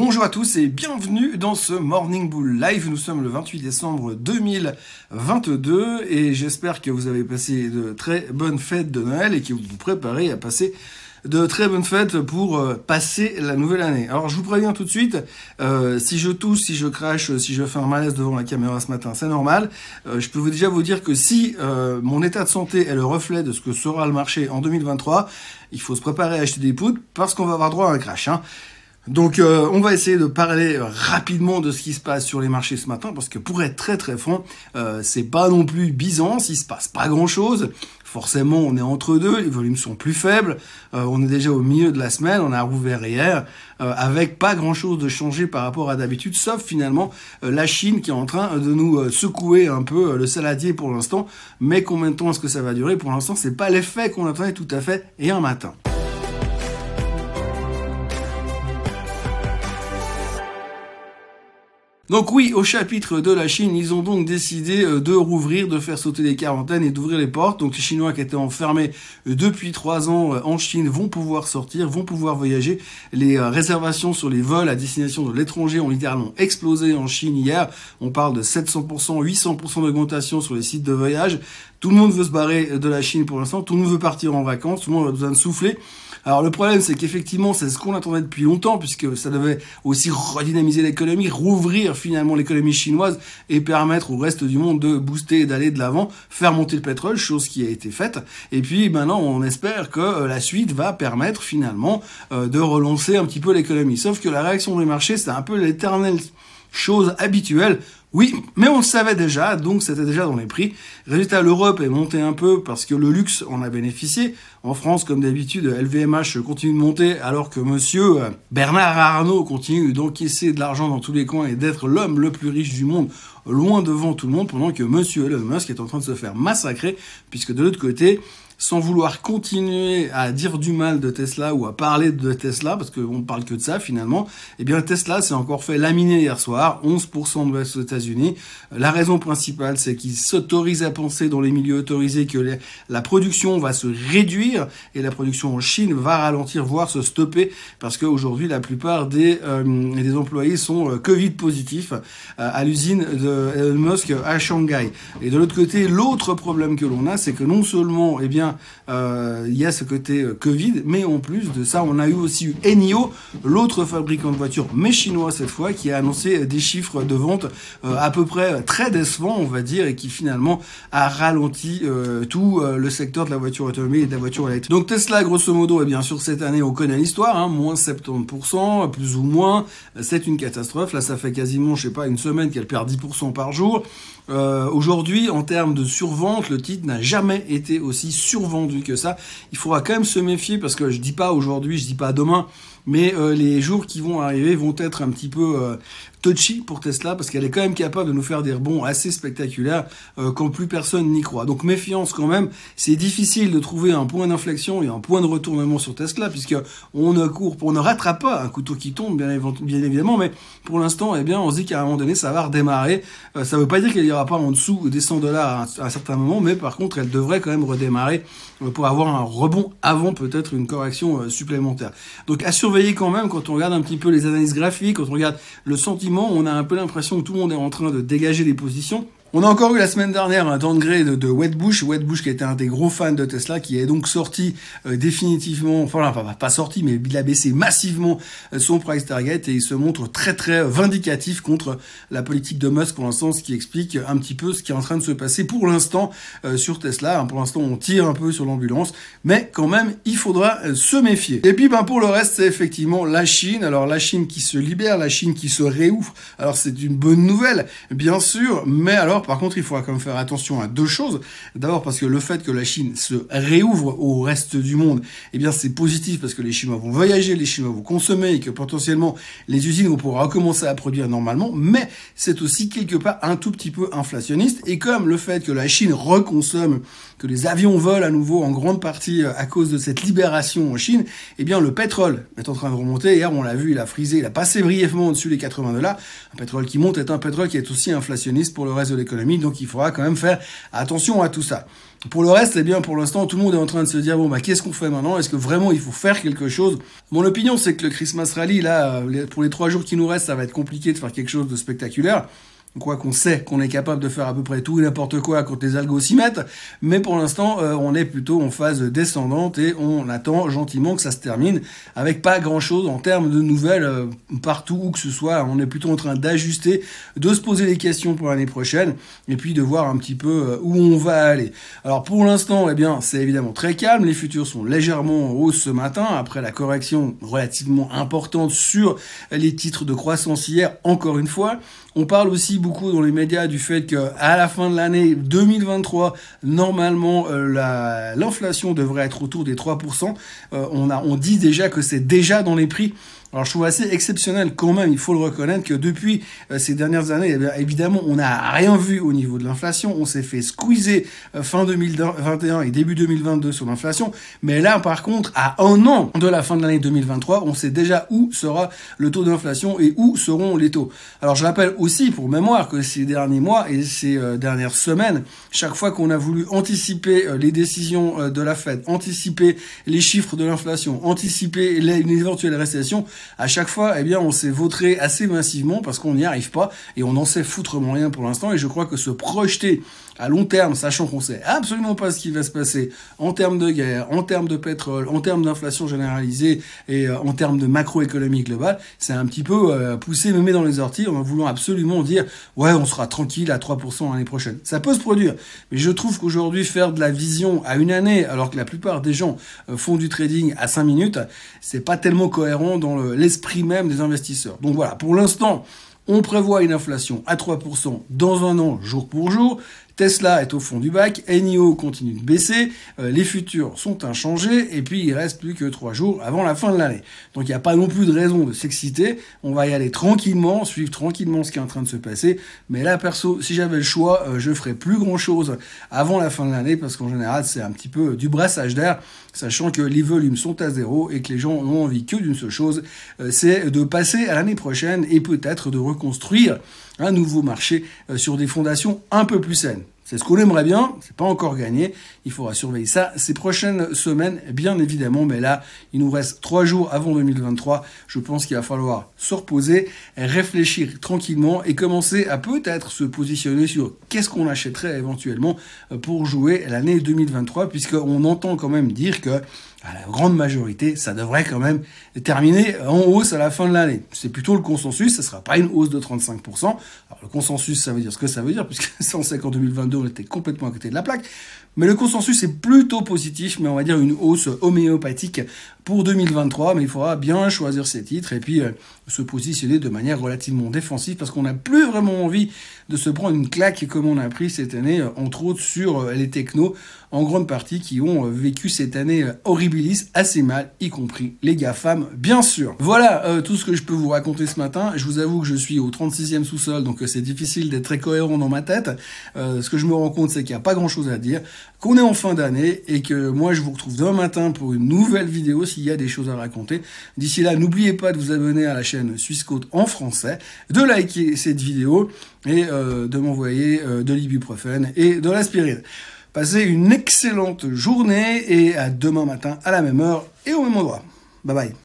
Bonjour à tous et bienvenue dans ce Morning Bull Live. Nous sommes le 28 décembre 2022 et j'espère que vous avez passé de très bonnes fêtes de Noël et que vous vous préparez à passer de très bonnes fêtes pour euh, passer la nouvelle année. Alors je vous préviens tout de suite, euh, si je tousse, si je crache, si je fais un malaise devant la caméra ce matin, c'est normal. Euh, je peux déjà vous dire que si mon état de santé est le reflet de ce que sera le marché en 2023, il faut se préparer à acheter des poudres parce qu'on va avoir droit à un crash. Hein. Donc euh, on va essayer de parler rapidement de ce qui se passe sur les marchés ce matin parce que pour être très très franc, euh, c'est pas non plus Byzance, il se passe pas grand chose. Forcément, on est entre deux, les volumes sont plus faibles. Euh, on est déjà au milieu de la semaine, on a rouvert hier avec pas grand chose de changé par rapport à d'habitude, sauf finalement la Chine qui est en train de nous secouer un peu le saladier pour l'instant. Mais combien de temps est-ce que ça va durer? Pour l'instant, c'est pas l'effet qu'on attendait tout à fait et un matin. Donc oui, au chapitre de la Chine, ils ont donc décidé euh, de rouvrir, de faire sauter les quarantaines et d'ouvrir les portes. Donc les Chinois qui étaient enfermés euh, depuis trois ans euh, en Chine vont pouvoir sortir, vont pouvoir voyager. Les réservations sur les vols à destination de l'étranger ont littéralement explosé en Chine hier. On parle de 700%, 800% d'augmentation sur les sites de voyage. Tout le monde veut se barrer de la Chine pour l'instant, tout le monde veut partir en vacances, tout le monde a besoin de souffler. Alors le problème, c'est qu'effectivement, c'est ce qu'on attendait depuis longtemps, puisque ça devait aussi redynamiser l'économie, rouvrir finalement l'économie chinoise et permettre au reste du monde de booster et d'aller de l'avant, faire monter le pétrole, chose qui a été faite. Et puis maintenant, on espère que euh, la suite va permettre finalement euh, de relancer un petit peu l'économie. Sauf que la réaction des marchés, c'est un peu l'éternel chose habituelle. Oui, mais on le savait déjà, donc c'était déjà dans les prix. Résultat, l'Europe est montée un peu parce que le luxe en a bénéficié. En France, comme d'habitude, LVMH continue de monter alors que monsieur Bernard Arnault continue d'encaisser de l'argent dans tous les coins et d'être l'homme le plus riche du monde, loin devant tout le monde, pendant que monsieur Elon Musk est en train de se faire massacrer, puisque de l'autre côté, sans vouloir continuer à dire du mal de Tesla ou à parler de Tesla, parce qu'on parle que de ça finalement, eh bien Tesla s'est encore fait laminer hier soir, 11% de aux États-Unis. La raison principale, c'est qu'ils s'autorisent à penser dans les milieux autorisés que la production va se réduire et la production en Chine va ralentir, voire se stopper, parce qu'aujourd'hui la plupart des, euh, des employés sont euh, Covid positifs euh, à l'usine de Elon Musk à Shanghai. Et de l'autre côté, l'autre problème que l'on a, c'est que non seulement, eh bien, euh, il y a ce côté euh, Covid, mais en plus de ça, on a eu aussi eu Enio, l'autre fabricant de voitures, mais chinois cette fois, qui a annoncé des chiffres de vente euh, à peu près très décevants, on va dire, et qui finalement a ralenti tout le secteur de la voiture automobile et de la voiture électrique. Donc Tesla, grosso modo, et bien sûr cette année, on connaît l'histoire, hein, moins 70%, plus ou moins, c'est une catastrophe. Là, ça fait quasiment, je sais pas, une semaine qu'elle perd 10% par jour. Aujourd'hui, en termes de survente, le titre n'a jamais été aussi sur vendu que ça. Il faudra quand même se méfier parce que je dis pas aujourd'hui, je dis pas demain, mais euh, les jours qui vont arriver vont être un petit peu euh, touchy pour Tesla parce qu'elle est quand même capable de nous faire des rebonds assez spectaculaires euh, quand plus personne n'y croit. Donc méfiance quand même. C'est difficile de trouver un point d'inflexion et un point de retournement sur Tesla puisque on ne court, on ne rattrape pas un couteau qui tombe bien, évidemment, mais pour l'instant, eh bien, on se dit qu'à un moment donné, ça va redémarrer. Euh, ça ne veut pas dire qu'elle ira pas en dessous des 100 dollars à, un certain moment, mais par contre, elle devrait quand même redémarrer euh, pour avoir un rebond avant peut-être une correction supplémentaire. Donc à surveiller quand même quand on regarde un petit peu les analyses graphiques, quand on regarde le sentiment on a un peu l'impression que tout le monde est en train de dégager les positions. On a encore eu la semaine dernière un downgrade de, de Wetbush, Wetbush qui était un des gros fans de Tesla, qui est donc sorti euh, définitivement, enfin pas, sorti, mais il a baissé massivement euh, son price target et il se montre très très vindicatif contre la politique de Musk pour l'instant, ce qui explique un petit peu ce qui est en train de se passer pour l'instant euh, sur Tesla. Pour l'instant, on tire un peu sur l'ambulance, mais quand même, il faudra se méfier. Et puis ben pour le reste, c'est effectivement la Chine. Alors la Chine qui se libère, la Chine qui se réouvre. Alors c'est une bonne nouvelle, bien sûr, mais alors par contre, il faudra quand même faire attention à deux choses. D'abord parce que le fait que la Chine se réouvre au reste du monde, eh bien c'est positif parce que les Chinois vont voyager, les Chinois vont consommer et que potentiellement les usines vont pouvoir recommencer à produire normalement. Mais c'est aussi quelque part un tout petit peu inflationniste. Et comme le fait que la Chine reconsomme que les avions volent à nouveau en grande partie à cause de cette libération en Chine, eh bien le pétrole est en train de remonter. Hier, on l'a vu, il a frisé, il a passé brièvement au-dessus des 80 dollars. Un pétrole qui monte est un pétrole qui est aussi inflationniste pour le reste de l'économie, donc il faudra quand même faire attention à tout ça. Pour le reste, eh bien, pour l'instant, tout le monde est en train de se dire, bon, bah, qu'est-ce qu'on fait maintenant? Est-ce que vraiment il faut faire quelque chose? Mon opinion, c'est que le Christmas Rally, là, pour les trois jours qui nous restent, ça va être compliqué de faire quelque chose de spectaculaire quoi qu'on sait qu'on est capable de faire à peu près tout et n'importe quoi quand les algos s'y mettent, mais pour l'instant, euh, on est plutôt en phase descendante et on attend gentiment que ça se termine avec pas grand-chose en termes de nouvelles euh, partout où que ce soit. On est plutôt en train d'ajuster, de se poser des questions pour l'année prochaine et puis de voir un petit peu euh, où on va aller. Alors pour l'instant, eh bien, c'est évidemment très calme. Les futurs sont légèrement en hausse ce matin après la correction relativement importante sur les titres de croissance hier, encore une fois. On parle aussi beaucoup dans les médias du fait qu'à la fin de l'année 2023, normalement, euh, l'inflation devrait être autour des 3%. Euh, on, a, on dit déjà que c'est déjà dans les prix. Alors je trouve assez exceptionnel quand même, il faut le reconnaître, que depuis euh, ces dernières années, eh évidemment, on n'a rien vu au niveau de l'inflation. On s'est fait squeezer euh, fin 2021 et début 2022 sur l'inflation. Mais là, par contre, à un an de la fin de l'année 2023, on sait déjà où sera le taux d'inflation et où seront les taux. Alors je rappelle aussi, pour mémoire, que ces derniers mois et ces euh, dernières semaines, chaque fois qu'on a voulu anticiper les décisions de la Fed, anticiper les chiffres de l'inflation, anticiper une éventuelle récession, à chaque fois, eh bien, on s'est vautré assez massivement parce qu'on n'y arrive pas et on n'en sait foutrement rien pour l'instant. Et je crois que se projeter à long terme, sachant qu'on sait absolument pas ce qui va se passer en termes de guerre, en termes de pétrole, en termes d'inflation généralisée et euh, en termes de macroéconomie globale, c'est un petit peu euh, met dans les orties en voulant absolument dire ouais on sera tranquille à 3% l'année prochaine. Ça peut se produire, mais je trouve qu'aujourd'hui faire de la vision à une année alors que la plupart des gens euh, font du trading à 5 minutes, c'est pas tellement cohérent dans l'esprit même des investisseurs. Donc voilà, pour l'instant, on prévoit une inflation à 3% dans un an, jour pour jour. Tesla est au fond du bac, NIO continue de baisser, euh, les futurs sont inchangés, et puis il reste plus que trois jours avant la fin de l'année. Donc il n'y a pas non plus de raison de s'exciter, on va y aller tranquillement, suivre tranquillement ce qui est en train de se passer, mais là perso, si j'avais le choix, euh, je ferais plus grand chose avant la fin de l'année, parce qu'en général c'est un petit peu du brassage d'air, sachant que les volumes sont à zéro et que les gens n'ont envie que d'une seule chose, euh, c'est de passer à l'année prochaine et peut-être de reconstruire un nouveau marché sur des fondations un peu plus saines. C'est ce qu'on aimerait bien, c'est pas encore gagné. Il faudra surveiller ça ces prochaines semaines, bien évidemment. Mais là, il nous reste trois jours avant 2023. Je pense qu'il va falloir se reposer, réfléchir tranquillement et commencer à peut-être se positionner sur qu'est-ce qu'on achèterait éventuellement pour jouer l'année 2023, puisqu'on entend quand même dire que à la grande majorité, ça devrait quand même terminer en hausse à la fin de l'année. C'est plutôt le consensus, ça sera pas une hausse de 35%. Alors le consensus, ça veut dire ce que ça veut dire, puisque on sait qu'en 2022, était complètement à côté de la plaque. Mais le consensus est plutôt positif, mais on va dire une hausse homéopathique pour 2023. Mais il faudra bien choisir ses titres et puis euh, se positionner de manière relativement défensive parce qu'on n'a plus vraiment envie de se prendre une claque comme on a pris cette année, euh, entre autres sur euh, les technos, en grande partie qui ont vécu cette année horribilis assez mal, y compris les GAFAM, bien sûr. Voilà tout ce que je peux vous raconter ce matin. Je vous avoue que je suis au 36e sous-sol, donc c'est difficile d'être très cohérent dans ma tête. ce que je me rends compte, c'est qu'il n'y a pas grand-chose à dire qu'on est en fin d'année et que moi je vous retrouve demain matin pour une nouvelle vidéo s'il y a des choses à raconter. D'ici là, n'oubliez pas de vous abonner à la chaîne Suisse Côte en français, de liker cette vidéo et euh, de m'envoyer euh, de l'ibuprofène et de l'aspirine. Passez une excellente journée et à demain matin à la même heure et au même endroit. Bye bye.